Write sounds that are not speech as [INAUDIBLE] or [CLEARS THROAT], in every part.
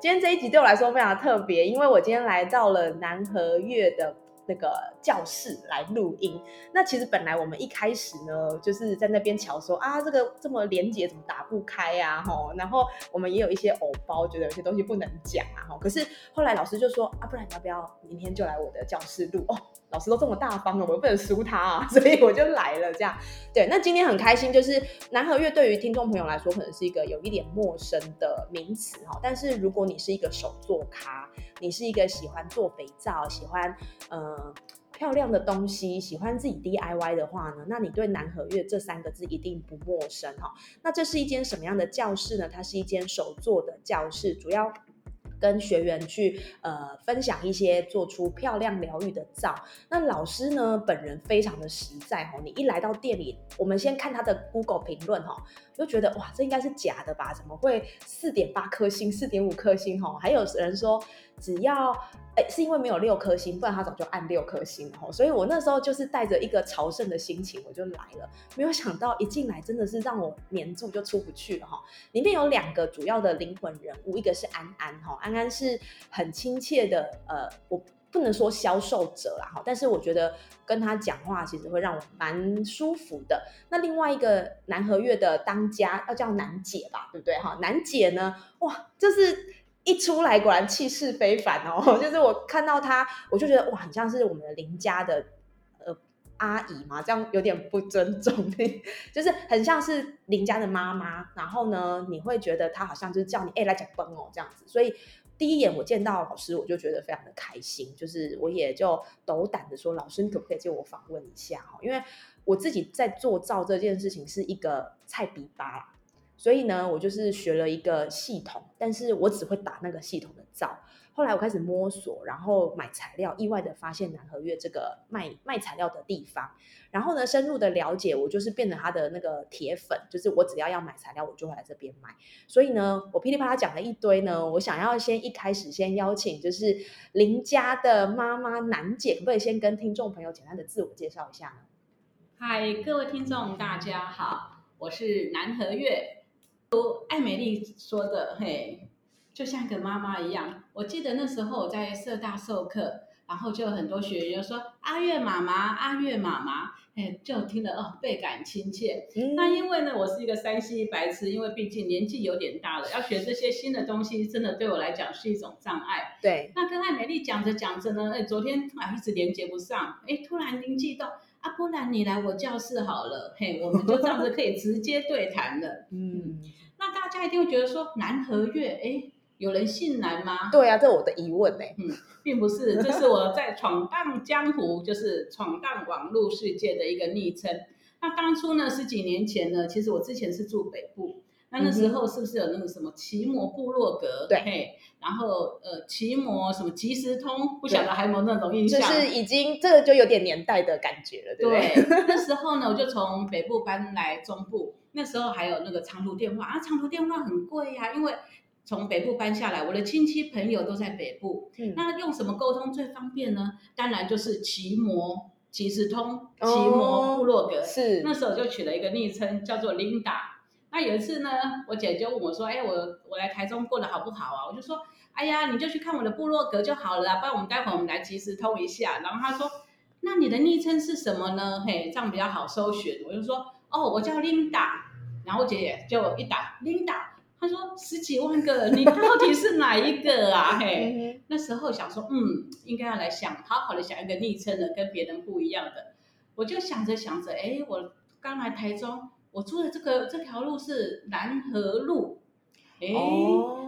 今天这一集对我来说非常特别，因为我今天来到了南和月的那个教室来录音。那其实本来我们一开始呢，就是在那边瞧说啊，这个这么连接怎么打不开呀？吼，然后我们也有一些偶包，觉得有些东西不能讲啊。吼，可是后来老师就说啊，不然你要不要明天就来我的教室录？老师都这么大方了，我又不能输他啊，[LAUGHS] 所以我就来了。这样，对，那今天很开心，就是南河月对于听众朋友来说，可能是一个有一点陌生的名词哈。但是如果你是一个手作咖，你是一个喜欢做肥皂、喜欢呃漂亮的东西、喜欢自己 DIY 的话呢，那你对南和月这三个字一定不陌生哈。那这是一间什么样的教室呢？它是一间手作的教室，主要。跟学员去呃分享一些做出漂亮疗愈的皂。那老师呢本人非常的实在哦，你一来到店里，我们先看他的 Google 评论哈，就觉得哇这应该是假的吧？怎么会四点八颗星、四点五颗星哈？还有人说只要。是因为没有六颗星，不然他早就按六颗星了。所以我那时候就是带着一个朝圣的心情，我就来了。没有想到一进来真的是让我黏住，就出不去了哈。里面有两个主要的灵魂人物，一个是安安哈，安安是很亲切的，呃，我不能说销售者啦哈，但是我觉得跟他讲话其实会让我蛮舒服的。那另外一个南和月的当家要叫南姐吧，对不对哈？南姐呢，哇，就是。一出来果然气势非凡哦，[LAUGHS] 就是我看到他，我就觉得哇，很像是我们的邻家的呃阿姨嘛，这样有点不尊重，[LAUGHS] 就是很像是邻家的妈妈。然后呢，你会觉得他好像就是叫你哎来讲崩哦这样子。所以第一眼我见到老师，我就觉得非常的开心，就是我也就斗胆的说，老师你可不可以借我访问一下哈？因为我自己在做造这件事情是一个菜比巴。所以呢，我就是学了一个系统，但是我只会打那个系统的造。后来我开始摸索，然后买材料，意外的发现南和月这个卖卖材料的地方。然后呢，深入的了解，我就是变成他的那个铁粉，就是我只要要买材料，我就会来这边买。所以呢，我噼里啪啦讲了一堆呢，我想要先一开始先邀请，就是林家的妈妈南姐，可不可以先跟听众朋友简单的自我介绍一下呢？嗨，各位听众大家好，我是南和月。如艾美丽说的，嘿，就像个妈妈一样。我记得那时候我在社大授课，然后就有很多学员说：“阿月妈妈，阿月妈妈。”哎，就听得哦，倍感亲切。那因为呢，我是一个山西白痴，因为毕竟年纪有点大了，要学这些新的东西，真的对我来讲是一种障碍。对。那跟艾美丽讲着讲着呢，哎，昨天啊一直连接不上，哎，突然灵机到。啊，不然你来我教室好了，嘿，我们就这样子可以直接对谈了。[LAUGHS] 嗯，那大家一定会觉得说南和月，哎，有人姓南吗？对啊，这是我的疑问呢。嗯，并不是，这是我在闯荡江湖，就是闯荡网络世界的一个昵称。那当初呢，十几年前呢，其实我之前是住北部。那那时候是不是有那个什么奇摩部落格？对，然后呃，奇摩什么即时通，不晓得还有没有那种印象？就是已经这个就有点年代的感觉了，对不对？那时 [LAUGHS] 候呢，我就从北部搬来中部，那时候还有那个长途电话啊，长途电话很贵呀，因为从北部搬下来，我的亲戚朋友都在北部，那用什么沟通最方便呢？当然就是奇摩即时通、奇摩部落格，是那时候就取了一个昵称叫做 Linda。那有一次呢，我姐就问我说：“哎，我我来台中过得好不好啊？”我就说：“哎呀，你就去看我的部落格就好了，不然我们待会我们来即时通一下。”然后她说：“那你的昵称是什么呢？嘿，这样比较好搜寻。”我就说：“哦，我叫 Linda。”然后我姐姐就一打 Linda，她说：“十几万个，你到底是哪一个啊？”嘿，那时候想说，嗯，应该要来想好好的想一个昵称的，跟别人不一样的。我就想着想着，哎，我刚来台中。我住的这个这条路是南河路，哎，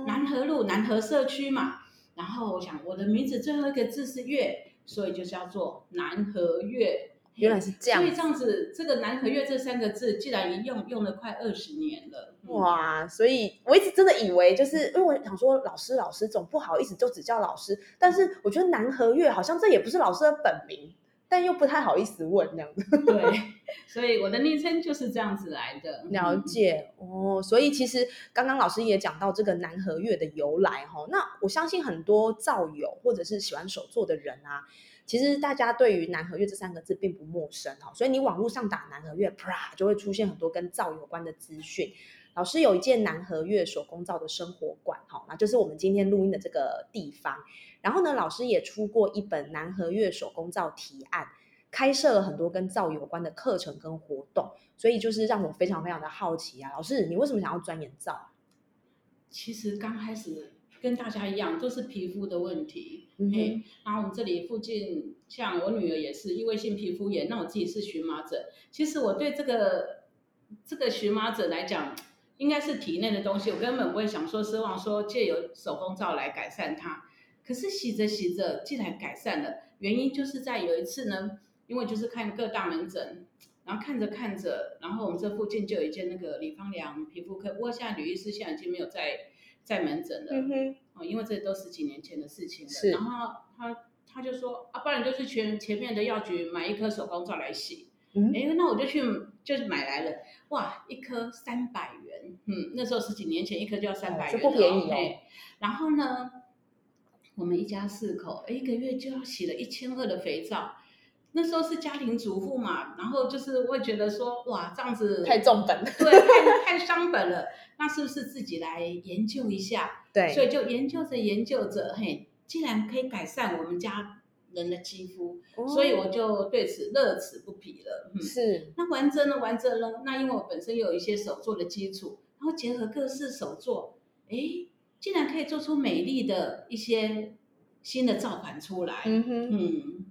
南河路南河社区嘛。然后我想我的名字最后一个字是月，所以就叫做南河月。原来是这样所以这样子，这个南和月这三个字，既然一用用了快二十年了，嗯哇，所以我一直真的以为，就是因为我想说，老师老师总不好意思就只叫老师，但是我觉得南和月好像这也不是老师的本名，但又不太好意思问这样子。[LAUGHS] 对，所以我的昵称就是这样子来的。了嗯，解哦，所以其实刚刚老师也讲到这个南和月的由来哈、那我相信很多造友或者是喜欢手作的人啊，其实大家对于南和月这三个字并不陌生哈、所以你网络上打南和月，啪就会出现很多跟造有关的资讯。老师有一件南和月手工皂的生活馆，哈，那就是我们今天录音的这个地方。然后呢，老师也出过一本南和月手工皂提案，开设了很多跟皂有关的课程跟活动。所以就是让我非常非常的好奇啊，老师，你为什么想要钻研皂？其实刚开始跟大家一样，都是皮肤的问题。嗯然后我们这里附近，像我女儿也是异位性皮肤炎，那我自己是荨麻疹。其实我对这个这个荨麻疹来讲，应该是体内的东西，我根本不会想说奢望说借由手工皂来改善它。可是洗着洗着，竟然改善了，原因就是在有一次呢，因为就是看各大门诊，然后看着看着，然后我们这附近就有一间那个李芳良皮肤科，不过现在吕医师现在已经没有在在门诊了。嗯哼，哦，因为这都十几年前的事情了。是然后他他就说啊，不然你就去前前面的药局买一颗手工皂来洗。嗯哎，那我就去就是买来了，哇，一颗三百元，嗯，那时候十几年前一颗就要三百这元、不便宜哦然后呢，我们一家四口，哎，一个月就要洗了一千二的肥皂。那时候是家庭主妇嘛，然后就是会觉得说，哇，这样子太重本了，对，太太伤本了。那是不是自己来研究一下？对所，以就研究着研究着，嘿，既然可以改善我们家人的肌肤，所以我就对此乐此不疲了。嗯，是那玩着呢，玩着呢，那因为我本身有一些手作的基础，然后结合各式手作，哎，竟然可以做出美丽的一些新的造款出来。嗯哼，嗯，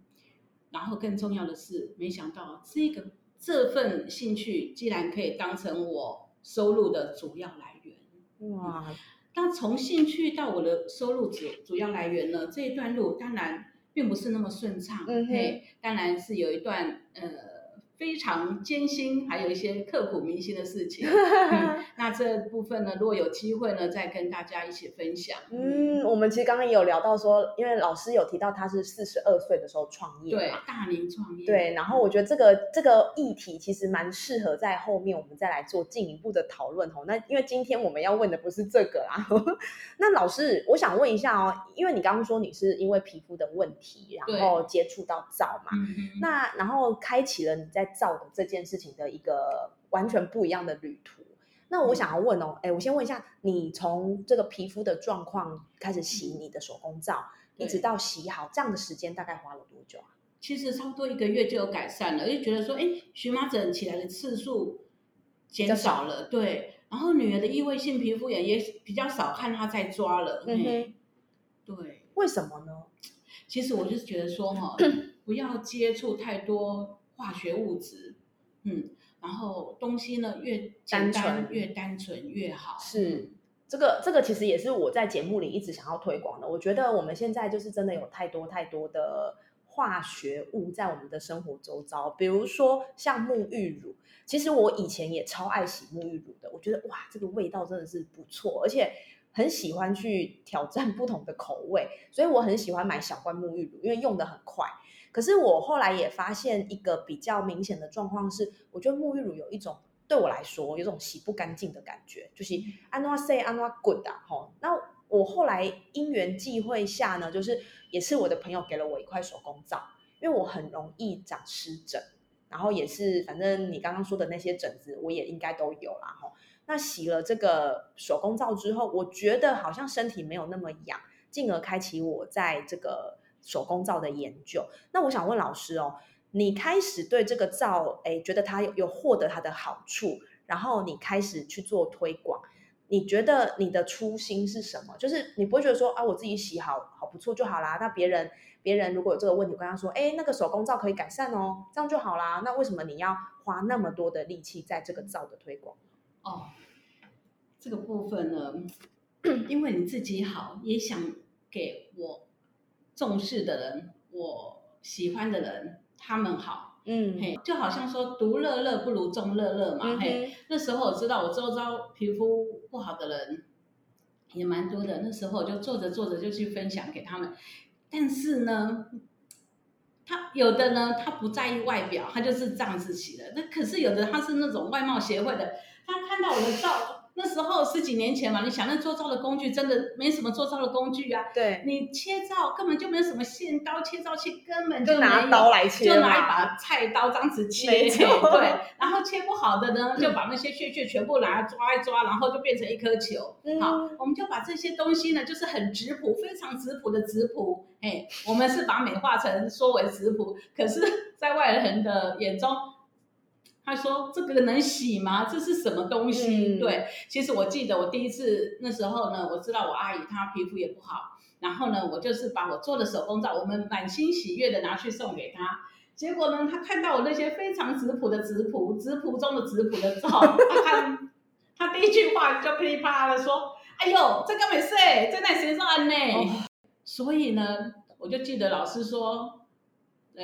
然后更重要的是，没想到这个这份兴趣竟然可以当成我收入的主要来源。哇，那从兴趣到我的收入主主要来源呢，这一段路当然并不是那么顺畅，嗯哼。嘿，当然是有一段呃非常艰辛，还有一些刻骨铭心的事情。嗯 [LAUGHS] 那这部分呢，如果有机会呢，再跟大家一起分享。嗯，我们其实刚刚也有聊到说，因为老师有提到他是四十二岁的时候创业嘛，，对大龄创业，对，然后我觉得这个这个议题其实蛮适合在后面我们再来做进一步的讨论哦。那因为今天我们要问的不是这个啦，[LAUGHS] 那老师，我想问一下哦，因为你刚刚说你是因为皮肤的问题，然后接触到皂嘛，那然后开启了你在造的这件事情的一个完全不一样的旅途。那我想要问哦，哎，我先问一下，你从这个皮肤的状况开始洗你的手工皂，一直到洗好，这样的时间大概花了多久啊？其实差不多一个月就有改善了，就觉得说，哎，荨麻疹起来的次数减少了，对。然后女儿的异位性皮肤炎也比较少看她在抓了，嗯哼嘿对。为什么呢？其实我就是觉得说哈，[CLEARS THROAT] 不要接触太多化学物质，嗯，然后东西呢越简单纯越单纯越好，是这个这个其实也是我在节目里一直想要推广的。我觉得我们现在就是真的有太多太多的化学物在我们的生活周遭，比如说像沐浴乳。其实我以前也超爱洗沐浴乳的，我觉得哇，这个味道真的是不错，而且很喜欢去挑战不同的口味，所以我很喜欢买小罐沐浴乳，因为用的很快。可是我后来也发现一个比较明显的状况是，我觉得沐浴乳有一种对我来说有种洗不干净的感觉，就是安诺 say 安诺 good 啊，吼。那我后来因缘际会下呢，就是也是我的朋友给了我一块手工皂，因为我很容易长湿疹，然后也是反正你刚刚说的那些疹子，我也应该都有啦，吼。那洗了这个手工皂之后，我觉得好像身体没有那么痒，进而开启我在这个手工皂的研究。那我想问老师哦，你开始对这个皂，哎，觉得它有有获得它的好处，然后你开始去做推广，你觉得你的初心是什么？就是你不会觉得说啊，我自己洗好好不错就好啦，那别人别人如果有这个问题，我跟他说，哎，那个手工皂可以改善哦，这样就好啦。那为什么你要花那么多的力气在这个皂的推广？哦，这个部分呢，[COUGHS] 因为你自己好，也想给我重视的人、我喜欢的人他们好，嗯。嘿，就好像说独乐乐不如众乐乐嘛，嗯嘿，那时候我知道我周遭皮肤不好的人也蛮多的，那时候我就做着做着就去分享给他们，但是呢，他有的呢，他不在意外表，他就是这样子起的，那可是有的他是那种外貌协会的，他看到我的照。那时候十几年前嘛，你想那做造的工具真的没什么做造的工具啊，对，你切造根本就没有什么线刀、切造器，根本没就拿有刀来切就拿一把菜刀这样子切，对，然后切不好的呢，就把那些屑屑全部拿来抓一抓，然后就变成一颗球。嗯好，我们就把这些东西呢，就是很质朴、非常质朴的质朴，哎，我们是把美化成说为质朴，可是，在外人的眼中。他说：“这个能洗吗？这是什么东西？”嗯对，其实我记得我第一次那时候呢，我知道我阿姨她皮肤也不好，然后呢，我就是把我做的手工皂，我们满心喜悦的拿去送给她。结果呢，她看到我那些非常质朴的质朴、质朴中的质朴的皂，她看，她第一句话就噼里啪啦的说：“哎呦，这个没事，这在谁上呢？”所以呢，我就记得老师说，呃，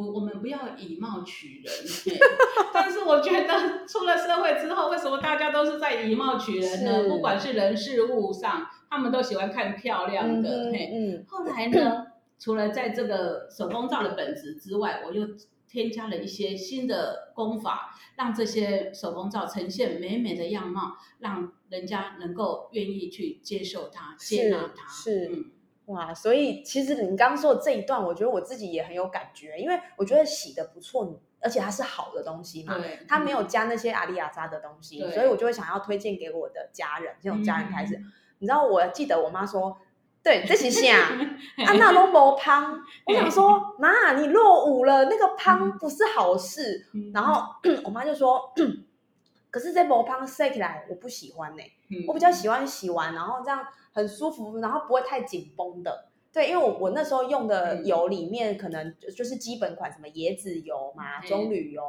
我我们不要以貌取人。嘿 [LAUGHS] 但是我觉得出了社会之后，为什么大家都是在以貌取人呢？不管是人事物上，他们都喜欢看漂亮的。嗯嘿，嗯后来呢，除了在这个手工皂的本质之外，我又添加了一些新的功法，让这些手工皂呈现美美的样貌，让人家能够愿意去接受它、接纳它。是嗯，哇，所以其实你刚刚说的这一段，我觉得我自己也很有感觉，因为我觉得洗的不错，而且它是好的东西嘛，它没有嗯加那些阿里亚扎的东西，所以我就会想要推荐给我的家人，先从家人开始。嗯你知道，我记得我妈说，对，这是啥？[LAUGHS] 啊，那都没胖。[LAUGHS] 我想说，妈，你落伍了，那个胖不是好事。嗯然后 [CLEARS THROAT] 我妈就说，[CLEARS THROAT] 可是这没胖晒起来我不喜欢呢、嗯我比较喜欢洗完然后这样很舒服，然后不会太紧绷的。对，因为我我那时候用的嗯油里面可能就就是基本款，什么椰子油嘛、嗯棕榈油、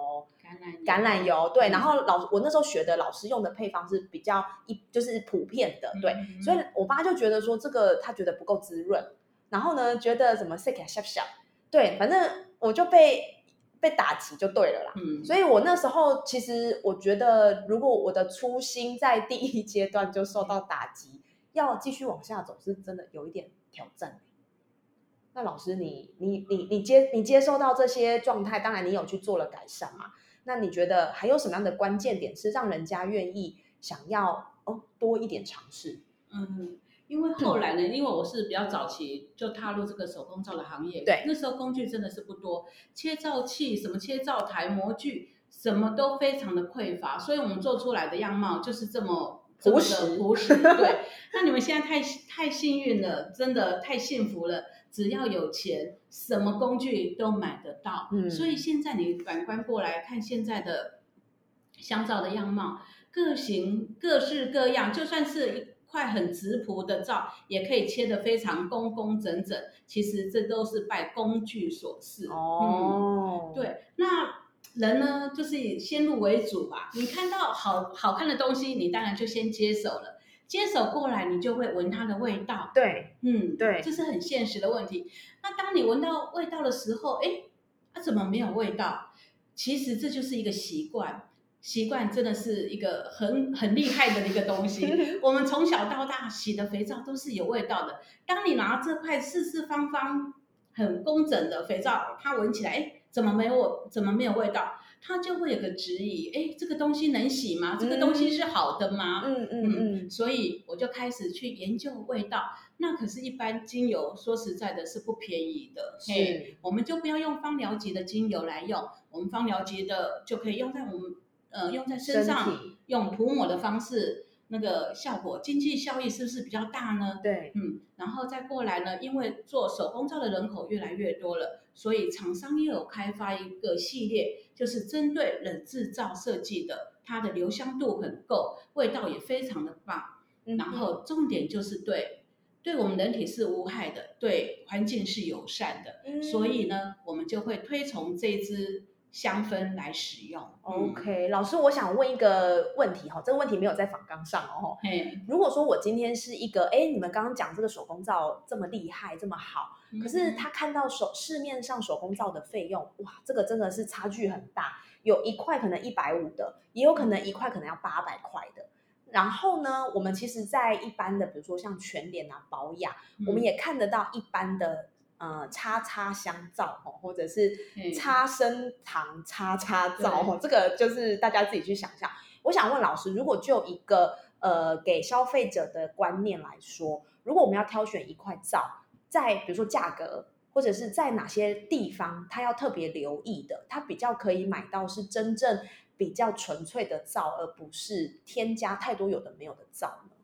橄榄橄榄油，对。嗯然后老我那时候学的老师用的配方是比较一就是普遍的，对。嗯所以我妈就觉得说这个她觉得不够滋润，然后呢觉得什么 sick 小小，对，反正我就被被打击就对了啦。嗯，所以我那时候其实我觉得，如果我的初心在第一阶段就受到打击，要继续往下走是真的有一点挑战。那老师你，你你你接你接受到这些状态，当然你有去做了改善嘛？那你觉得还有什么样的关键点是让人家愿意想要哦多一点尝试？嗯，因为后来呢，因为我是比较早期就踏入这个手工皂的行业，对那时候工具真的是不多，切皂器、什么切皂台、模具，什么都非常的匮乏，所以我们做出来的样貌就是这么朴实朴实。[LAUGHS] 对，那你们现在太太幸运了，真的太幸福了。只要有钱，什么工具都买得到。嗯所以现在你反观过来看现在的香皂的样貌，各型各式各样，就算是一块很直朴的皂，也可以切得非常工工整整。其实这都是拜工具所赐。嗯，哦，，对，那人呢，就是以先入为主吧。你看到好好看的东西，你当然就先接手了。接手过来，你就会闻它的味道。对，嗯，对这是很现实的问题。那当你闻到味道的时候，哎，它、怎么没有味道？其实这就是一个习惯，习惯真的是一个很很厉害的一个东西。[LAUGHS] 我们从小到大洗的肥皂都是有味道的。当你拿这块四四方方、很工整的肥皂，它闻起来，哎，怎么没有怎么没有味道？它就会有个质疑，哎，这个东西能洗吗？这个东西是好的吗？嗯嗯嗯，所以我就开始去研究味道。那可是，一般精油说实在的是不便宜的，嘿，是，我们就不要用芳疗级的精油来用，我们芳疗级的就可以用在我们呃用在身身上，体，用涂抹的方式，那个效果经济效益是不是比较大呢？对，嗯，然后再过来呢，因为做手工皂的人口越来越多了，所以厂商也有开发一个系列，就是针对冷制皂设计的，它的留香度很够，味道也非常的棒。嗯然后重点就是对对我们人体是无害的，对环境是友善的，嗯所以呢，我们就会推崇这支香氛来使用。嗯 OK，老师，我想问一个问题哈，这个问题没有在访纲上哦。嘿，如果说我今天是一个，哎，你们刚刚讲这个手工皂这么厉害，这么好，可是嗯他看到手市面上手工皂的费用，哇，这个真的是差距很大，有一块可能一百五的，也有可能一块可能要八百块的。然后呢，我们其实，在一般的，比如说像全脸啊、保养，我们嗯也看得到一般的呃叉叉香皂哦，或者是嘿叉生糖叉叉皂对哦，这个就是大家自己去想象。我想问老师，如果就一个呃给消费者的观念来说，如果我们要挑选一块皂，在比如说价格或者是在哪些地方，他要特别留意的，他比较可以买到是真正比较纯粹的皂，而不是添加太多有的没有的皂呢？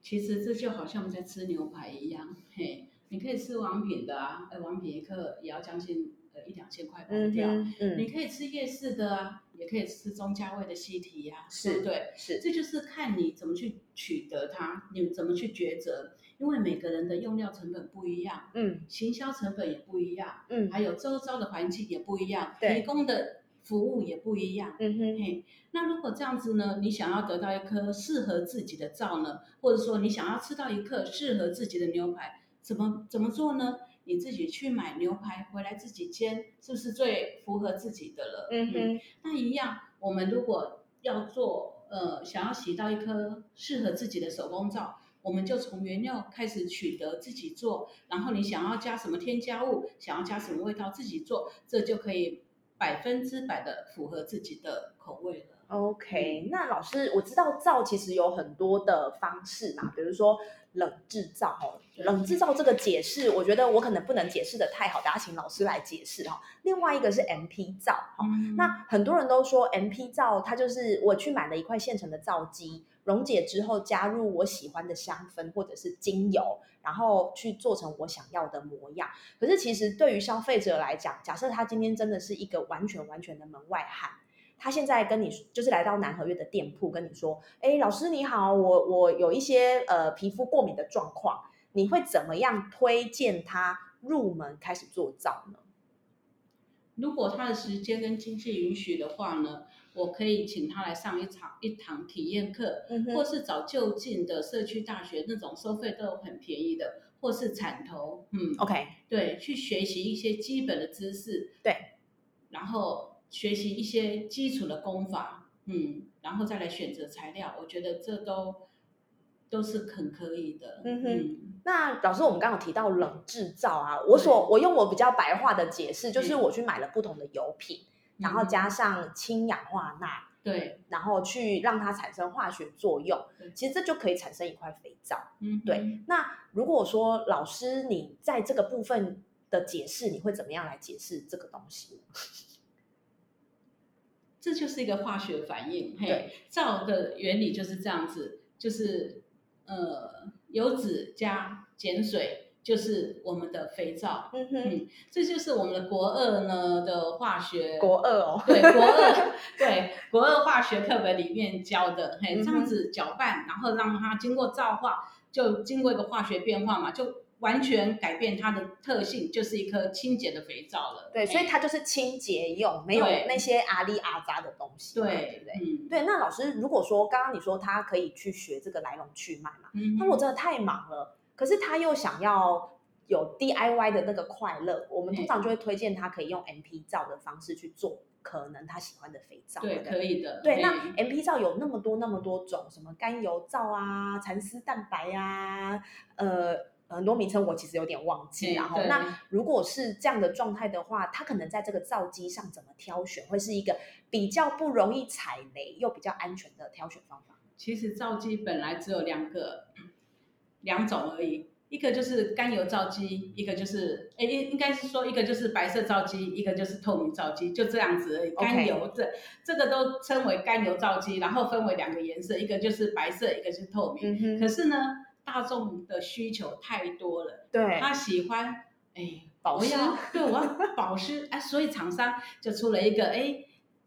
其实这就好像我们在吃牛排一样，嘿，你可以吃王品的啊，呃，王品一克也要将近呃一两千块跑不掉。嗯嗯，你可以吃夜市的啊，也可以吃中价位的西提呀、是对不对？是这就是看你怎么去取得它，你怎么去抉择，因为每个人的用料成本不一样，嗯行销成本也不一样，嗯还有周遭的环境也不一样，对提供的服务也不一样。嗯哼嘿，那如果这样子呢，你想要得到一颗适合自己的皂呢，或者说你想要吃到一颗适合自己的牛排，怎么怎么做呢？你自己去买牛排回来自己煎，是不是最符合自己的了？嗯哼那一样，我们如果要做呃，想要洗到一颗适合自己的手工皂，我们就从原料开始取得，自己做。然后你想要加什么添加物，想要加什么味道，自己做，这就可以百分之百的符合自己的口味了。OK，那老师，我知道皂其实有很多的方式嘛，比如说冷制造哦。冷制造这个解释，我觉得我可能不能解释的太好，大家请老师来解释哈、另外一个是 MP 皂哈、嗯那很多人都说 MP 皂，它就是我去买了一块现成的皂基，溶解之后加入我喜欢的香氛或者是精油，然后去做成我想要的模样。可是其实对于消费者来讲，假设他今天真的是一个完全完全的门外汉。他现在跟你就是来到南河月的店铺，跟你说：“哎，老师你好，我我有一些呃皮肤过敏的状况，你会怎么样推荐他入门开始做皂呢如果他的时间跟经济允许的话呢，我可以请他来上一场一堂体验课，？”嗯或是找就近的社区大学那种收费都很便宜的，或是产头，嗯，，OK，对，去学习一些基本的知识，对，然后学习一些基础的功法，嗯，然后再来选择材料，我觉得这都都是很可以的，嗯哼。嗯。那老师，我们刚刚有提到冷制造啊，我所我用我比较白话的解释，就是嗯我去买了不同的油品，然后加上氢氧化钠，对，然后去让它产生化学作用，其实这就可以产生一块肥皂。嗯哼，对，那如果说老师你在这个部分的解释，你会怎么样来解释这个东西呢？这就是一个化学反应，嘿对，皂的原理就是这样子，就是呃油脂加碱水就是我们的肥皂，嗯哼，嗯，这就是我们的国二呢的化学国二哦，对国二对国二化学课本里面教的，嘿，这样子搅拌，然后让它经过皂化，就经过一个化学变化嘛，就完全改变它的特性，就是一颗清洁的肥皂了。对，所以它就是清洁用，没有那些阿里阿扎的东西嘛，对对不对？嗯对，那老师，如果说刚刚你说他可以去学这个来龙去脉嘛，嗯他如果真的太忙了，可是他又想要有 DIY 的那个快乐，我们通常就会推荐他可以用 MP 皂的方式去做，可能他喜欢的肥皂。对可以的，对，那 MP 皂有那么多那么多种，什么甘油皂啊、蚕丝蛋白呀、呃，很多名称我其实有点忘记。然后，那如果是这样的状态的话，它可能在这个皂基上怎么挑选，会是一个比较不容易踩雷又比较安全的挑选方法。其实皂基本来只有两个两种而已，一个就是甘油皂基，一个就是哎，应应该是说一个就是白色皂基，一个就是透明皂基，就这样子而已。OK 甘油这这个都称为甘油皂基，然后分为两个颜色，一个就是白色，一个是透明。嗯可，是呢，大众的需求太多了，对，他喜欢哎保湿。[LAUGHS] 对我要保湿哎，所以厂商就出了一个哎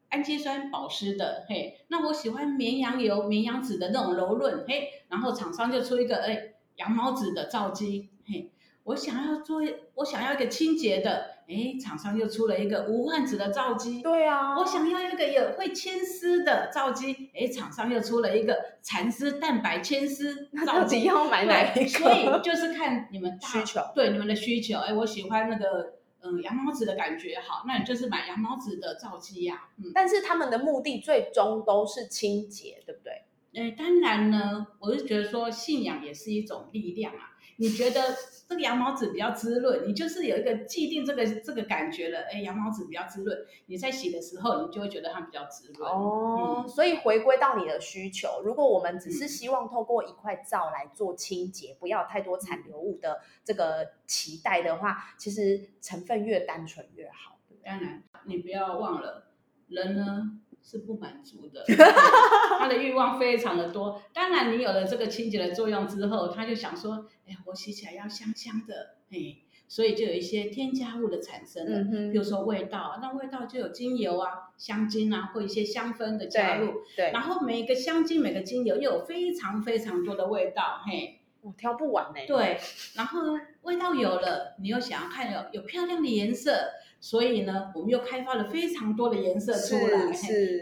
氨基酸保湿的嘿，那我喜欢绵羊油、绵羊脂的那种柔润嘿，然后厂商就出一个哎羊毛脂的皂基嘿，我想要做，我想要一个清洁的，哎，厂商又出了一个无患子的皂基。对啊，我想要一个有会牵丝的皂基，哎，厂商又出了一个蚕丝蛋白牵丝皂基。要买哪一个？所以就是看你们需求，对你们的需求。哎，我喜欢那个嗯羊毛纸的感觉，好，那你就是买羊毛纸的皂基呀。嗯，但是他们的目的最终都是清洁，对不对？哎，当然呢，我是觉得说信仰也是一种力量啊。你觉得这个羊毛纸比较滋润，你就是有一个既定这个这个感觉了。哎，羊毛纸比较滋润，你在洗的时候，你就会觉得它比较滋润。哦，所以回归到你的需求，如果我们只是希望透过一块皂来做清洁，不要太多残留物的这个期待的话，其实成分越单纯越好。当然，你不要忘了，人呢。是不满足的，[LAUGHS] 他的欲望非常的多。当然，你有了这个清洁的作用之后，他就想说：“哎，我洗起来要香香的。”哎，所以就有一些添加物的产生了，比如说味道，那味道就有精油啊、香精啊，或一些香氛的加入。对。然后每个香精、每个精油又有非常非常多的味道，嘿，我挑不完呢。对。然后味道有了，你又想要看有有漂亮的颜色。所以呢，我们又开发了非常多的颜色出来，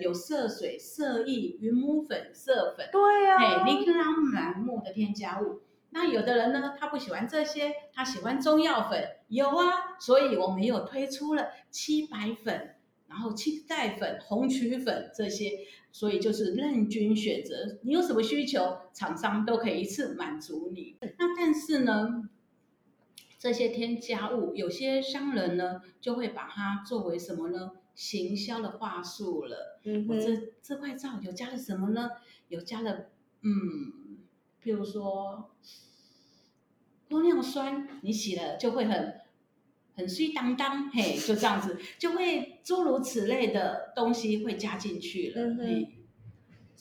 有色水、色液、云母粉、色粉，对啊，琳琅满目的添加物。那有的人呢，他不喜欢这些，他喜欢中药粉，有啊。所以我们有推出了七白粉，然后七代粉、红曲粉这些，所以就是任君选择，你有什么需求，厂商都可以一次满足你。那但是呢？这些添加物，有些商人呢就会把它作为什么呢？行销的话术了。嗯我这这块皂有加了什么呢？有加了，嗯，譬如说玻尿酸，你洗了就会很很水当当，嘿，就这样子，就会诸如此类的东西会加进去了，嘿。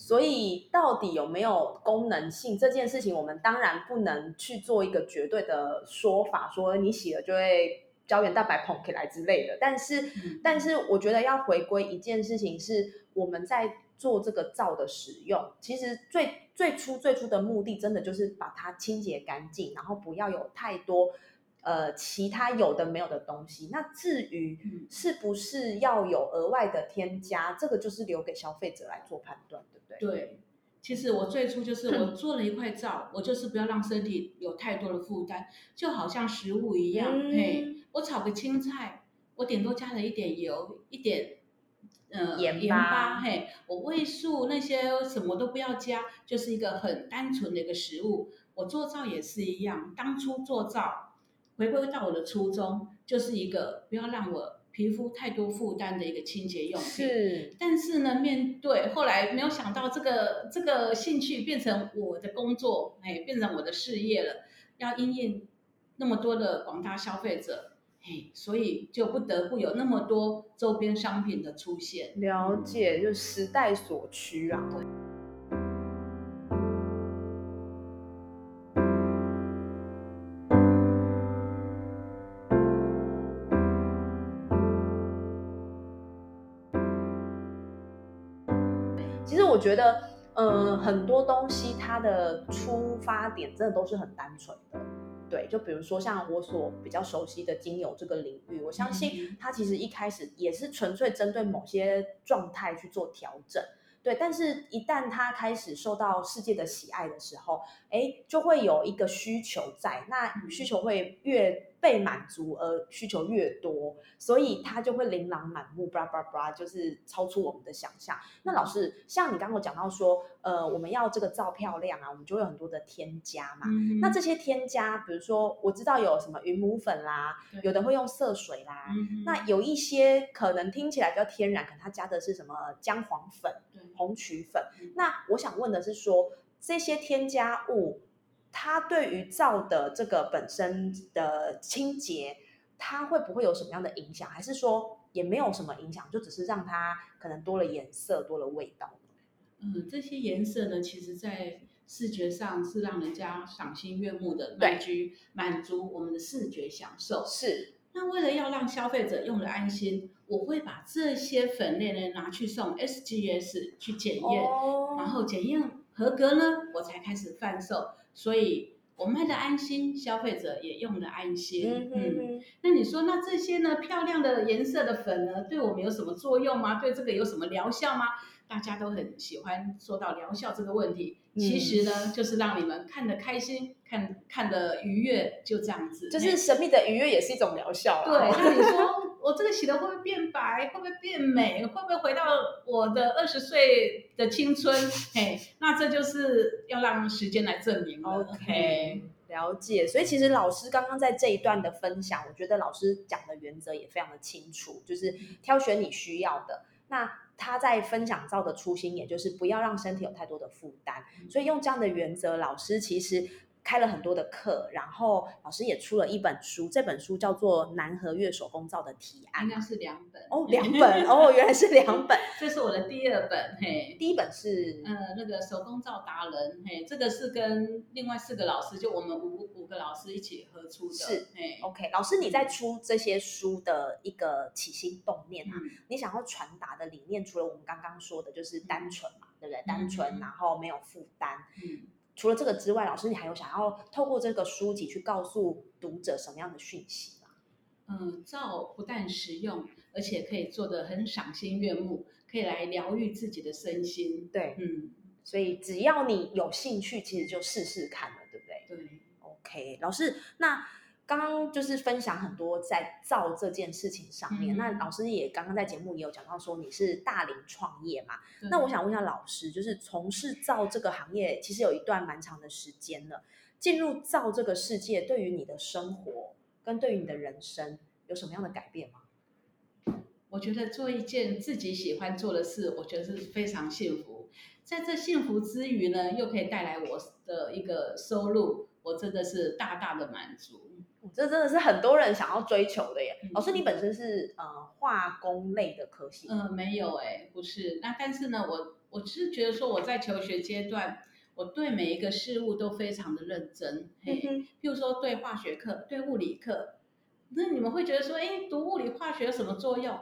所以到底有没有功能性这件事情，我们当然不能去做一个绝对的说法，说你洗了就会胶原蛋白捧起来之类的。但是，但是我觉得要回归一件事情，是我们在做这个皂的使用，其实最最初最初的目的，真的就是把它清洁干净，然后不要有太多。呃，其他有的没有的东西，那至于是不是要有额外的添加，这个就是留给消费者来做判断，对不对？对，其实我最初就是我做了一块皂，我就是不要让身体有太多的负担，就好像食物一样，嘿，我炒个青菜，我顶多加了一点油，一点呃盐巴，嘿，我味素那些什么都不要加，就是一个很单纯的一个食物。我做皂也是一样，当初做皂。回归到我的初衷，就是一个不要让我皮肤太多负担的一个清洁用品。是，但是呢，面对后来没有想到这个这个兴趣变成我的工作，哎，变成我的事业了，要应应那么多的广大消费者，嘿，所以就不得不有那么多周边商品的出现。了解，就时代所趋啊。我觉得，嗯，很多东西它的出发点真的都是很单纯的，对，就比如说像我所比较熟悉的精油这个领域，我相信它其实一开始也是纯粹针对某些状态去做调整，对，但是一旦它开始受到世界的喜爱的时候，哎，就会有一个需求在，那需求会越。被满足而需求越多，所以它就会琳琅满目，巴拉巴拉巴拉，就是超出我们的想象。那老师，像你刚刚讲到说，呃，我们要这个照漂亮啊，我们就会有很多的添加嘛。那这些添加，比如说我知道有什么云母粉啦，有的会用色水啦，那有一些可能听起来比较天然，可能它加的是什么姜黄粉、红曲粉。那我想问的是说，这些添加物。它对于皂的这个本身的清洁，它会不会有什么样的影响？还是说也没有什么影响，就只是让它可能多了颜色，多了味道？嗯，这些颜色呢，其实在视觉上是让人家赏心悦目的，满足满足我们的视觉享受。是。那为了要让消费者用的安心，我会把这些粉类呢拿去送 SGS 去检验，然后检验合格呢，我才开始贩售。所以我卖的安心，消费者也用的安心。嗯哼哼，那你说，那这些呢漂亮的颜色的粉呢，对我们有什么作用吗？对这个有什么疗效吗？大家都很喜欢说到疗效这个问题，嗯其实呢，就是让你们看得开心，看看得愉悦，就这样子。就是神秘的愉悦也是一种疗效对，那你说我这个洗了会不会变白？会不会变美？会不会回到我的二十岁的青春？嘿，那这就是要让时间来证明了。OK，了解。所以其实老师刚刚在这一段的分享，我觉得老师讲的原则也非常的清楚，就是挑选你需要的。那他在分享照的初心，也就是不要让身体有太多的负担。所以用这样的原则，老师其实开了很多的课，然后老师也出了一本书，这本书叫做《南河月手工皂的提案应》。该是两本哦，[LAUGHS] 两本哦，原来是两本。这是我的第二本，嘿，第一本是呃，那个手工皂达人，嘿，这个是跟另外四个老师，就我们五五个老师一起合出的，是嘿，OK，老师你在出这些书的一个起心动念啊，嗯你想要传达的理念，除了我们刚刚说的，就是单纯嘛，对不对？单嗯纯，然后没有负担。嗯。除了这个之外，老师你还有想要透过这个书籍去告诉读者什么样的讯息吗？嗯，皂不但实用，而且可以做得很赏心悦目，可以来疗愈自己的身心。对，嗯，所以只要你有兴趣，其实就试试看了，对不对对，？OK，老师，那刚刚就是分享很多在造这件事情上面，嗯那老师也刚刚在节目也有讲到说你是大龄创业嘛，那我想问一下老师，就是从事造这个行业，其实有一段蛮长的时间了。进入造这个世界，对于你的生活跟对于你的人生有什么样的改变吗？我觉得做一件自己喜欢做的事，我觉得是非常幸福。在这幸福之余呢，又可以带来我的一个收入，我真的是大大的满足。这真的是很多人想要追求的耶。嗯老师，你本身是呃化工类的科系，嗯、没有哎、不是。那但是呢，我我是觉得说我在求学阶段，我对每一个事物都非常的认真。嘿，嗯哼譬如说对化学课、对物理课，那你们会觉得说，哎，读物理化学有什么作用？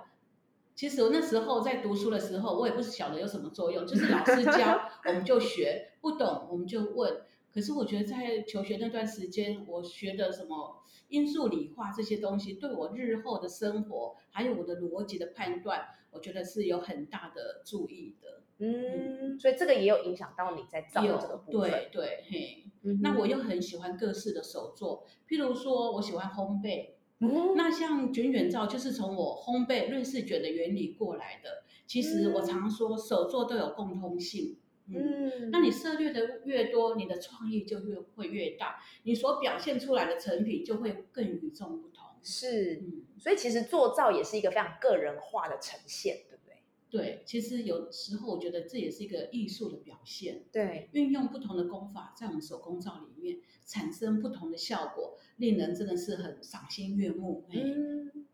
其实我那时候在读书的时候，我也不是晓得有什么作用，就是老师教 [LAUGHS] 我们就学，不懂我们就问。可是我觉得在求学那段时间，我学的什么因素理化这些东西，对我日后的生活还有我的逻辑的判断，我觉得是有很大的注意的。嗯，所以这个也有影响到你在造的这个部分。对对嘿，嗯，那我又很喜欢各式的手作，譬如说我喜欢烘焙，嗯那像卷卷皂就是从我烘焙瑞士卷的原理过来的。其实我常说手作都有共通性，嗯，嗯，那你涉猎的越多，你的创意就越会越大，你所表现出来的成品就会更与众不同。是，嗯，所以其实做造也是一个非常个人化的呈现，对不对？对，其实有时候我觉得这也是一个艺术的表现。对，运用不同的功法，在我们手工皂里面产生不同的效果，令人真的是很赏心悦目。嗯。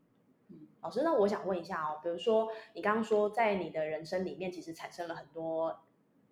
老师，那我想问一下哦，比如说你刚刚说，在你的人生里面，其实产生了很多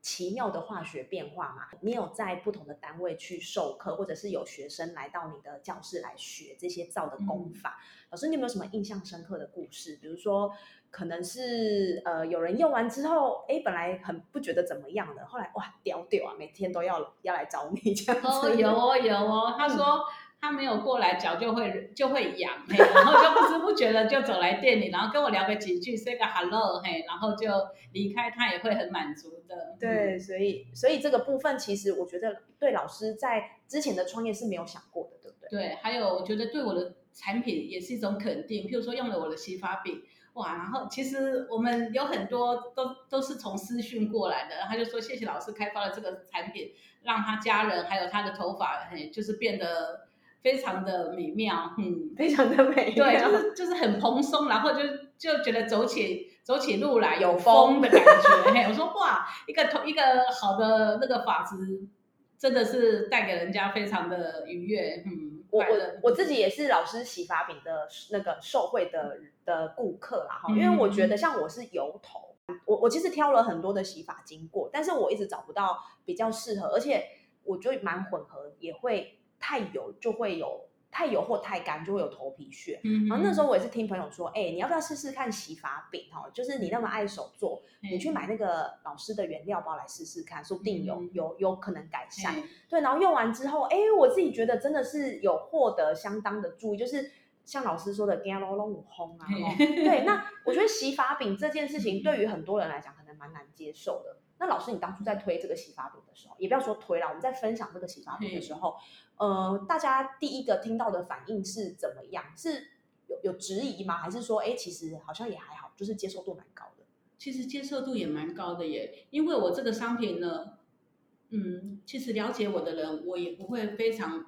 奇妙的化学变化嘛？你有在不同的单位去授课，或者是有学生来到你的教室来学这些造的功嗯法？老师，你有没有什么印象深刻的故事？比如说，可能是呃有人用完之后，哎，本来很不觉得怎么样的，后来哇屌屌啊，每天都要要来找你这样子。哦，有哦有哦，他嗯说他没有过来，脚就会就会痒，嘿，然后就不知不觉的就走来店里，然后跟我聊个几句，say 个 hello，嘿，然后就离开，他也会很满足的。对，嗯，所以所以这个部分其实我觉得对老师在之前的创业是没有想过的，对不对？对，还有我觉得对我的产品也是一种肯定，譬如说用了我的洗发饼。哇，然后其实我们有很多都都是从私讯过来的，他就说谢谢老师开发了这个产品，让他家人还有他的头发，嘿，就是变得非常的美妙，嗯，非常的美对，就是就是很蓬松，然后就就觉得走起走起路来有风风的感觉。[LAUGHS] 嘿，我说哇，一个头一个好的那个发质，真的是带给人家非常的愉悦，嗯，我我我自己也是老师洗发饼的那个受惠的的顾客啦哈，嗯因为我觉得像我是油头，我我其实挑了很多的洗发精过，但是我一直找不到比较适合，而且我觉得蛮混合，也会太油就会有太油或太干就会有头皮屑。嗯然后那时候我也是听朋友说，哎、你要不要试试看洗发饼？哦，就是你那么爱手做，你去买那个老师的原料包来试试看，说不定有嗯有有可能改善。嘿对，然后用完之后，哎，我自己觉得真的是有获得相当的注意，就是像老师说的，干隆隆烘啊，[LAUGHS] 哦对，那我觉得洗发饼这件事情对于很多人来讲可能蛮难接受的。那老师，你当初在推这个洗发乳的时候，也不要说推了，我们在分享这个洗发乳的时候，呃，大家第一个听到的反应是怎么样？是有有质疑吗？还是说，哎，其实好像也还好，就是接受度蛮高的？其实接受度也蛮高的耶，因为我这个商品呢，嗯，其实了解我的人，我也不会非常，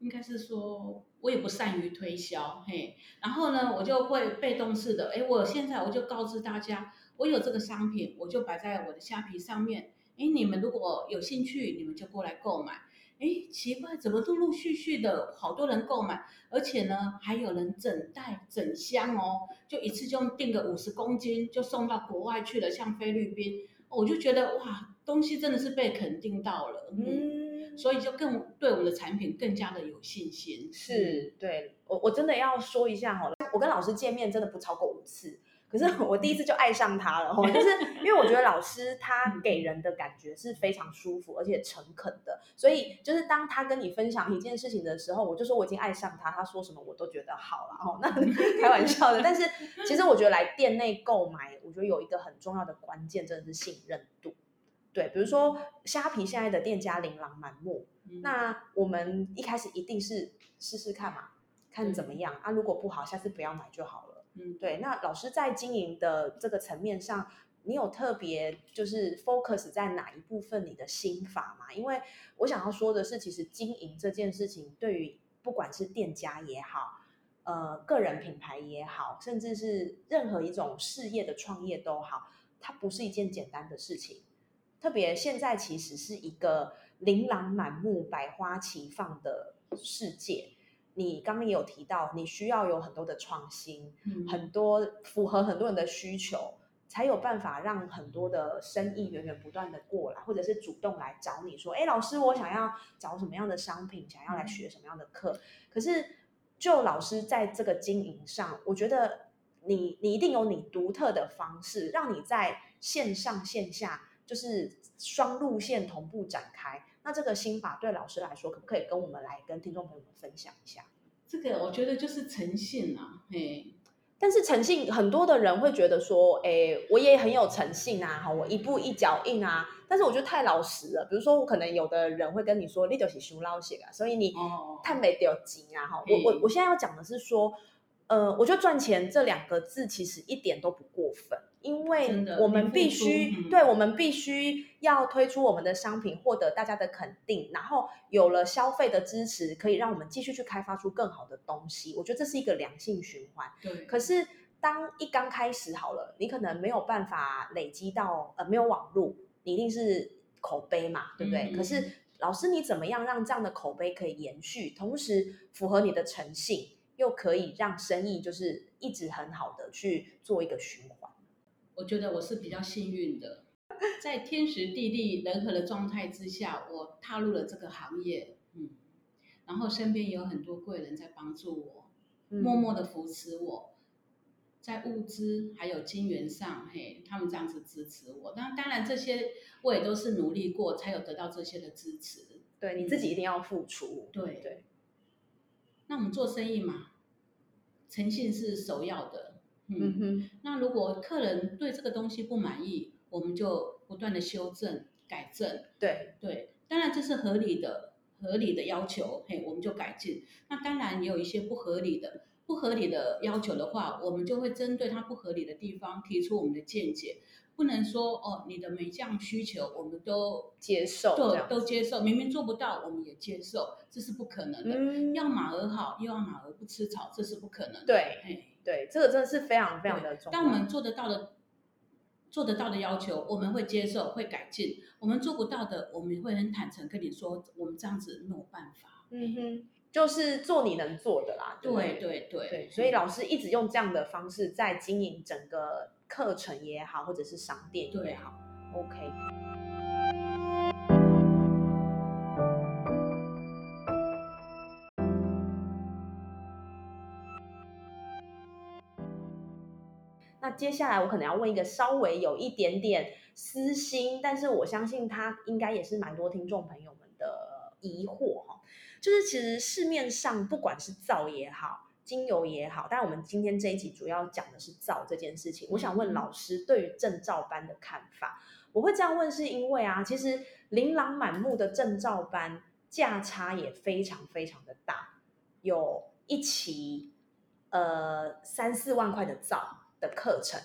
应该是说，我也不善于推销，嘿，然后呢，我就会被动式的，哎，我现在我就告知大家，我有这个商品，我就摆在我的虾皮上面，哎，你们如果有兴趣，你们就过来购买。哎，奇怪，怎么陆陆续续的好多人购买，而且呢，还有人整袋整箱哦，就一次就订个五十公斤，就送到国外去了，像菲律宾，我就觉得哇，东西真的是被肯定到了，嗯，嗯，所以就更对我们的产品更加的有信心。是对我我真的要说一下哈，我跟老师见面真的不超过五次，可是我第一次就爱上他了哦，就是 [LAUGHS] 因为我觉得老师他给人的感觉是非常舒服而且诚恳的，所以就是当他跟你分享一件事情的时候，我就说我已经爱上他，他说什么我都觉得好了哦，那 [LAUGHS] 开玩笑的，但是其实我觉得来店内购买，我觉得有一个很重要的关键真的是信任度。对，比如说虾皮现在的店家琳琅满目，嗯那我们一开始一定是试试看嘛，看怎么样啊。如果不好，下次不要买就好了。嗯，对，那老师在经营的这个层面上，你有特别就是 focus 在哪一部分你的心法吗？因为我想要说的是，其实经营这件事情，对于不管是店家也好，呃，个人品牌也好，甚至是任何一种事业的创业都好，它不是一件简单的事情。特别现在其实是一个琳琅满目、百花齐放的世界。你刚刚也有提到，你需要有很多的创新，嗯很多符合很多人的需求，才有办法让很多的生意源源不断的过来，或者是主动来找你说：“哎，老师，我想要找什么样的商品，想要来学什么样的课。可是，就老师在这个经营上，我觉得你你一定有你独特的方式，让你在线上线下就是双路线同步展开。那这个心法对老师来说，可不可以跟我们来跟听众朋友们分享一下？这个我觉得就是诚信啊，嘿，但是诚信，很多的人会觉得说，哎，我也很有诚信啊，哈，我一步一脚印啊。但是我觉得太老实了。比如说，我可能有的人会跟你说，你就是修老写啊，所以你哦，探没掉金啊，哈。我我嗯我现在要讲的是说，呃，我觉得赚钱这两个字其实一点都不过分，因为我们必须，嗯对我们必须要推出我们的商品，获得大家的肯定，然后有了消费的支持，可以让我们继续去开发出更好的东西。我觉得这是一个良性循环。对，可是当一刚开始好了，你可能没有办法累积到呃没有网络，你一定是口碑嘛，对不对？嗯可是老师你怎么样让这样的口碑可以延续，同时符合你的诚信，又可以让生意就是一直很好的去做一个循环？我觉得我是比较幸运的，在天时地利人和的状态之下，我踏入了这个行业，嗯，然后身边有很多贵人在帮助我，嗯默默的扶持我，在物资还有金源上，嘿，他们这样子支持我。那当然，这些我也都是努力过，才有得到这些的支持。对你自己一定要付出。对对，那我们做生意嘛，诚信是首要的，嗯嗯。哼，那如果客人对这个东西不满意，我们就不断的修正、改正。对，对，当然这是合理的、合理的要求，嘿，我们就改进。那当然也有一些不合理的、不合理的要求的话，我们就会针对它不合理的地方提出我们的见解，不能说哦，你的每项需求我们都接受对都接受，明明做不到我们也接受，这是不可能的。嗯，要马儿好，又要马儿不吃草，这是不可能的。对嘿。对，这个真的是非常非常的重要。当我们做得到的、做得到的要求，我们会接受、会改进；我们做不到的，我们会很坦诚跟你说，我们这样子没有办法。嗯哼，就是做你能做的啦。对对对，所以老师一直用这样的方式在经营整个课程也好或者是商店也好 ok 那接下来我可能要问一个稍微有一点点私心但是我相信他应该也是蛮多听众朋友们的疑惑哈。就是其实市面上不管是皂也好精油也好，但我们今天这一集主要讲的是皂这件事情。我想问老师对于正照班的看法。我会这样问是因为啊，其实琳琅满目的正照班价差也非常非常的大，有一期呃三四万块的皂的课程，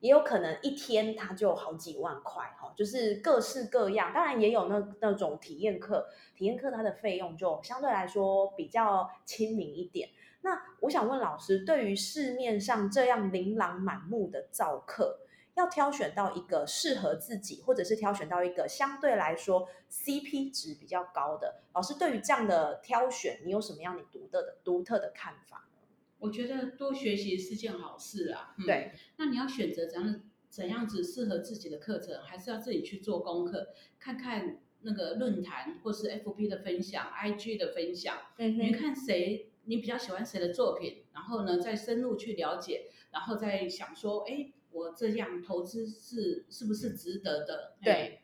也有可能一天它就好几万块哈，就是各式各样。当然也有那那种体验课，体验课它的费用就相对来说比较亲民一点。那我想问老师，对于市面上这样琳琅满目的造课，要挑选到一个适合自己，或者是挑选到一个相对来说 CP 值比较高的老师，对于这样的挑选，你有什么样你独特的独特的看法？我觉得多学习是件好事啊。对，那你要选择怎样怎样子适合自己的课程，还是要自己去做功课，看看那个论坛或是 FB 的分享、IG 的分享，嗯你看谁你比较喜欢谁的作品，然后呢再深入去了解，然后再想说，哎。我这样投资是是不是值得的？对。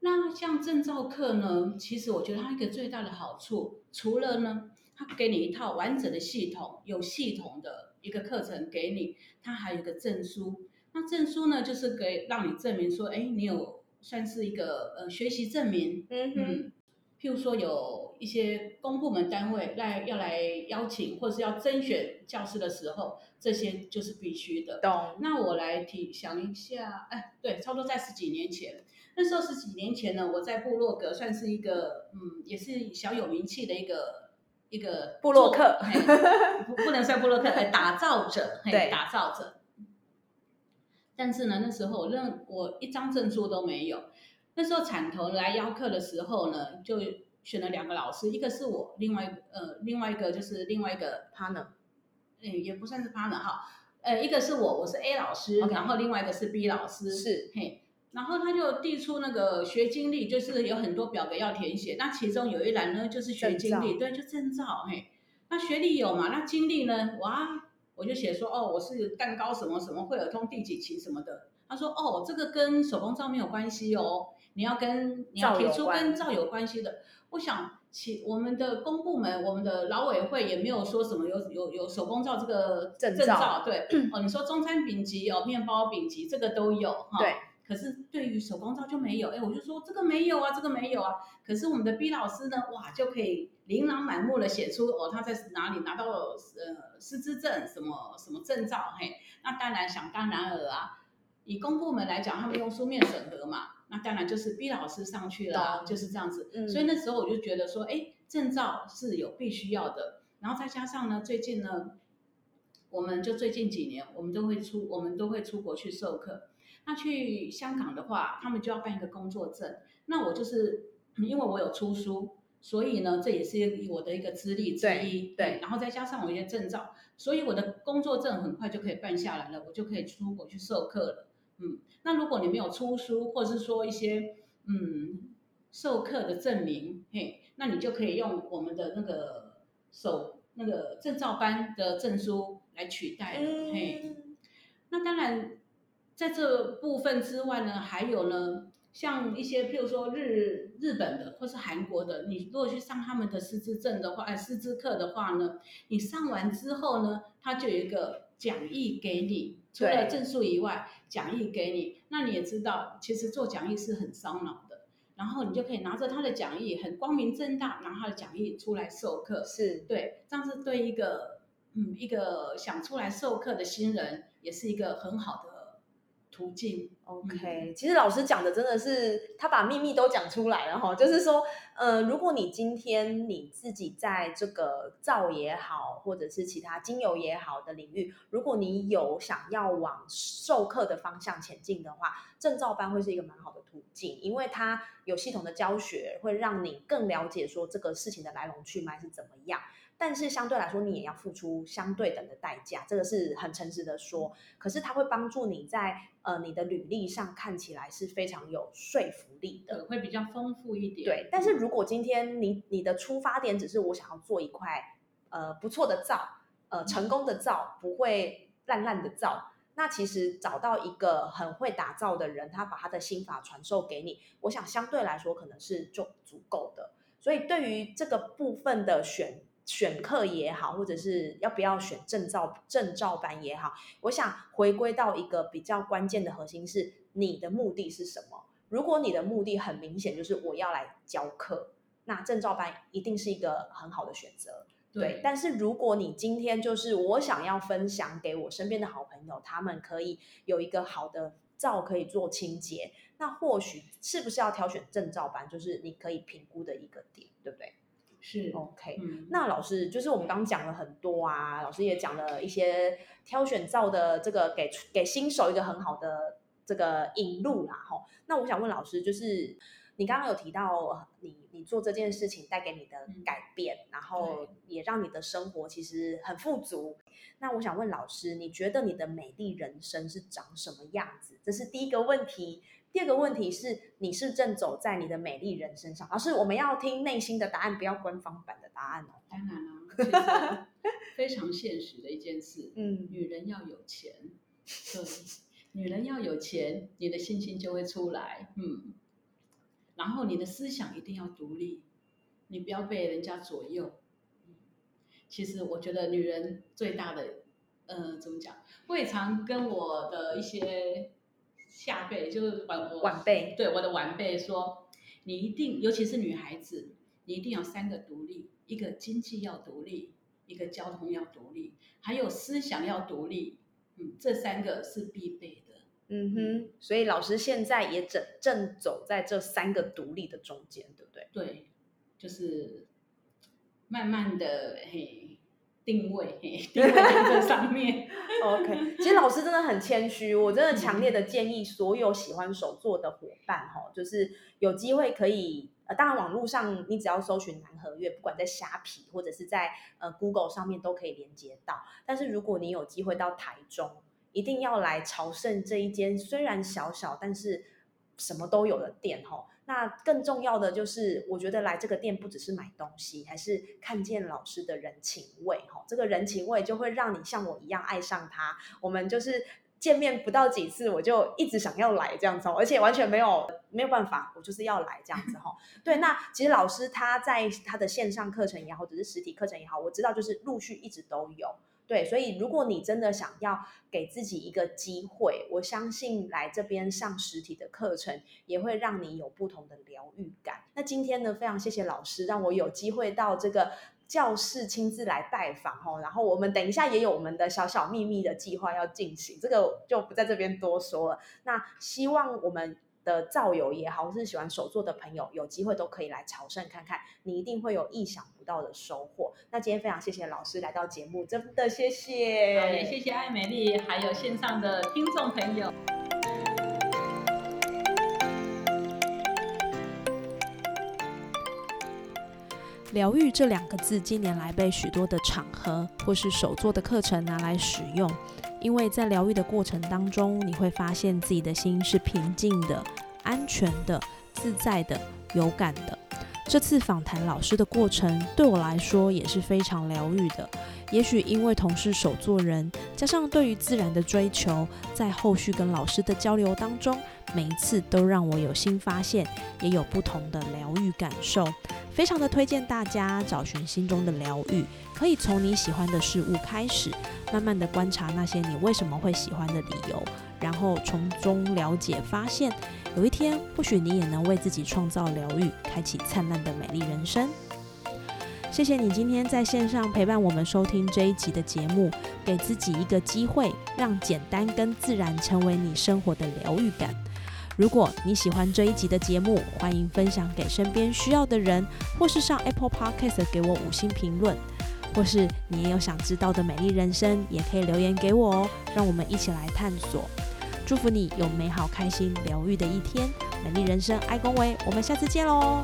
那像证照课呢？其实我觉得它一个最大的好处，除了呢，它给你一套完整的系统，有系统的一个课程给你，他还有一个证书。那证书呢，就是给让你证明说，哎，你有算是一个呃学习证明。嗯哼。譬如说有一些公部门单位来要来邀请，或是要甄选教师的时候，这些就是必须的。懂。那我来提想一下，哎，对，差不多在十几年前，那时候十几年前呢，我在部落格算是一个，嗯，也是小有名气的一个一个布洛克，不不能算布洛克，哎，[LAUGHS] 打造者，对，打造者。但是呢，那时候我认我一张证书都没有。那时候产头来邀课的时候呢，就选了两个老师，一个是我，另外呃另外一个就是另外一个 partner，嗯也不算是 partner 哈，呃一个是我，我是 A 老师，然后另外一个是 B 老师，是嘿，然后他就递出那个学经历，就是有很多表格要填写，那其中有一栏呢就是学经历，对，就证照，嘿，那学历有嘛，那经历呢，哇，我就写说哦我是蛋糕什么什么惠尔通第几期什么的，他说哦这个跟手工皂没有关系哦。你要跟你要提出跟皂有关系的，我想其我们的公部门，我们的劳委会也没有说什么有有有手工皂这个证照，对。[CLEARS THROAT] 哦，你说中餐丙级有面包丙级这个都有哈，对，可是对于手工皂就没有，哎，我就说这个没有啊，这个没有啊，可是我们的 B 老师呢，哇，就可以琳琅满目的写出哦他在哪里拿到呃师资证什么什么证照，嘿，那当然想当然尔啊，以公部门来讲，他们用书面审核嘛。那当然就是 B 老师上去了，就是这样子。所以那时候我就觉得说，哎，证照是有必须要的。然后再加上呢，最近呢，我们就最近几年，我们都会出，我们都会出国去授课。那去香港的话，他们就要办一个工作证。那我就是因为我有出书，所以呢，这也是我的一个资历之一。对。然后再加上我一些证照，所以我的工作证很快就可以办下来了，我就可以出国去授课了。嗯，那如果你没有出书，或者是说一些嗯授课的证明，嘿，那你就可以用我们的那个手那个证照班的证书来取代了，嘿。那当然，在这部分之外呢，还有呢，像一些譬如说日日本的或是韩国的，你如果去上他们的师资证的话，哎，师资课的话呢，你上完之后呢，他就有一个讲义给你。除了证书以外，讲义给你，那你也知道，其实做讲义是很烧脑的。然后你就可以拿着他的讲义，很光明正大拿他的讲义出来授课。是对，这样子对一个嗯一个想出来授课的新人，也是一个很好的。途径，OK，其实老师讲的真的是他把秘密都讲出来了哈，就是说，呃，如果你今天你自己在这个皂也好，或者是其他精油也好的领域，如果你有想要往授课的方向前进的话，证照班会是一个蛮好的途径，因为它有系统的教学，会让你更了解说这个事情的来龙去脉是怎么样。但是相对来说，你也要付出相对等的代价，这个是很诚实的说。可是它会帮助你在呃你的履历上看起来是非常有说服力的，会比较丰富一点。对，但是如果今天你你的出发点只是我想要做一块呃不错的皂，呃成功的皂，不会烂烂的皂。那其实找到一个很会打造的人，他把他的心法传授给你，我想相对来说可能是就足够的。所以对于这个部分的选选课也好，或者是要不要选证照证照班也好，我想回归到一个比较关键的核心是你的目的是什么。如果你的目的很明显就是我要来教课，那证照班一定是一个很好的选择。对，但是如果你今天就是我想要分享给我身边的好朋友，他们可以有一个好的照可以做清洁，那或许是不是要挑选证照班，就是你可以评估的一个点，对不对？是 OK。那老师就是我们刚刚讲了很多啊，老师也讲了一些挑选照的这个给给新手一个很好的这个引路啦，哈。那我想问老师，就是。你刚刚有提到，你你做这件事情带给你的改变，然后也让你的生活其实很富足。那我想问老师，你觉得你的美丽人生是长什么样子？这是第一个问题。第二个问题是，你是正走在你的美丽人生上？老师，我们要听内心的答案，不要官方版的答案哦。当然了，非常现实的一件事。[LAUGHS] 嗯，女人要有钱，对，女人要有钱，你的信心就会出来。嗯。然后你的思想一定要独立，你不要被人家左右。其实我觉得女人最大的，呃，怎么讲？我也常跟我的一些下辈，就是晚晚辈，对我的晚辈说，你一定，尤其是女孩子，你一定要三个独立：一个经济要独立，一个交通要独立，还有思想要独立。嗯，这三个是必备的。嗯哼，所以老师现在也正正走在这三个独立的中间，对不对？对，就是慢慢的嘿定位嘿定位在这上面。[LAUGHS] OK，其实老师真的很谦虚，我真的强烈的建议所有喜欢手作的伙伴哈，就是有机会可以呃，当然网络上你只要搜寻南河月，不管在虾皮或者是在呃 Google 上面都可以连接到。但是如果你有机会到台中，一定要来朝圣这一间虽然小小，但是什么都有的店哈。那更重要的就是，我觉得来这个店不只是买东西，还是看见老师的人情味哈。这个人情味就会让你像我一样爱上他。我们就是见面不到几次，我就一直想要来这样子，而且完全没有没有办法，我就是要来这样子哈。对，那其实老师他在他的线上课程也好，或者是实体课程也好，我知道就是陆续一直都有。对，所以如果你真的想要给自己一个机会，我相信来这边上实体的课程也会让你有不同的疗愈感。那今天呢，非常谢谢老师让我有机会到这个教室亲自来拜访哦。然后我们等一下也有我们的小小秘密的计划要进行，这个就不在这边多说了。那希望我们。的造友也好，或是喜欢手作的朋友，有机会都可以来朝圣看看，你一定会有意想不到的收获。那今天非常谢谢老师来到节目，真的谢谢，也谢谢爱美丽，还有线上的听众朋友。疗愈这两个字，近年来被许多的场合或是手作的课程拿来使用。因为在疗愈的过程当中，你会发现自己的心是平静的、安全的、自在的、有感的。这次访谈老师的过程对我来说也是非常疗愈的。也许因为同是手作人，加上对于自然的追求，在后续跟老师的交流当中，每一次都让我有新发现，也有不同的疗愈感受。非常的推荐大家找寻心中的疗愈，可以从你喜欢的事物开始。慢慢的观察那些你为什么会喜欢的理由，然后从中了解发现，有一天或许你也能为自己创造疗愈，开启灿烂的美丽人生。谢谢你今天在线上陪伴我们收听这一集的节目，给自己一个机会，让简单跟自然成为你生活的疗愈感。如果你喜欢这一集的节目，欢迎分享给身边需要的人，或是上 Apple Podcast 给我五星评论。或是你也有想知道的美丽人生，也可以留言给我哦，让我们一起来探索。祝福你有美好、开心、疗愈的一天，美丽人生，爱恭维，我们下次见喽。